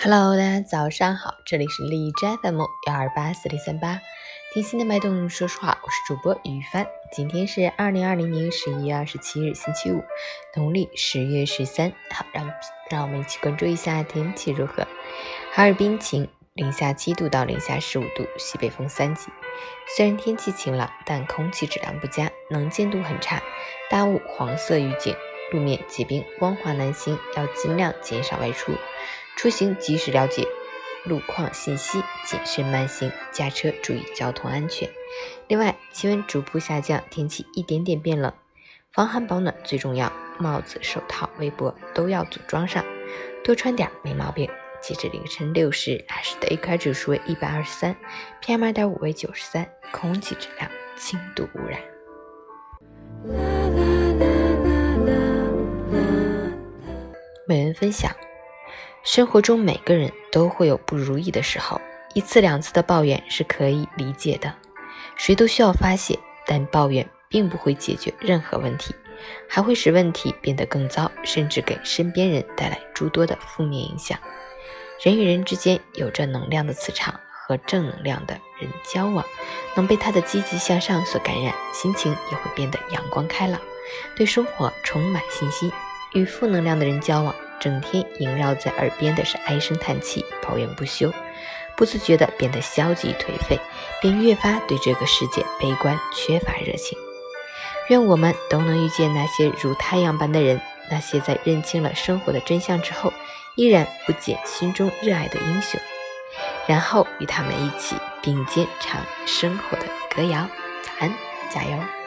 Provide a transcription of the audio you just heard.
Hello，大家早上好，这里是荔枝 FM 幺二八四零三八，听心的脉动，说实话，我是主播于帆。今天是二零二零年十一月二十七日，星期五，农历十月十三。好，让让我们一起关注一下天气如何。哈尔滨晴，零下七度到零下十五度，西北风三级。虽然天气晴朗，但空气质量不佳，能见度很差，大雾黄色预警。路面结冰，光滑难行，要尽量减少外出。出行及时了解路况信息，谨慎慢行，驾车注意交通安全。另外，气温逐步下降，天气一点点变冷，防寒保暖最重要，帽子、手套、围脖都要组装上，多穿点没毛病。截至凌晨六时，海市的 AQI 指数为一百二十三，PM 二点五为九十三，空气质量轻度污染。分享：生活中每个人都会有不如意的时候，一次两次的抱怨是可以理解的，谁都需要发泄，但抱怨并不会解决任何问题，还会使问题变得更糟，甚至给身边人带来诸多的负面影响。人与人之间有着能量的磁场，和正能量的人交往，能被他的积极向上所感染，心情也会变得阳光开朗，对生活充满信心。与负能量的人交往，整天萦绕在耳边的是唉声叹气、抱怨不休，不自觉地变得消极颓废，便越发对这个世界悲观、缺乏热情。愿我们都能遇见那些如太阳般的人，那些在认清了生活的真相之后，依然不减心中热爱的英雄，然后与他们一起并肩唱生活的歌谣。早安，加油！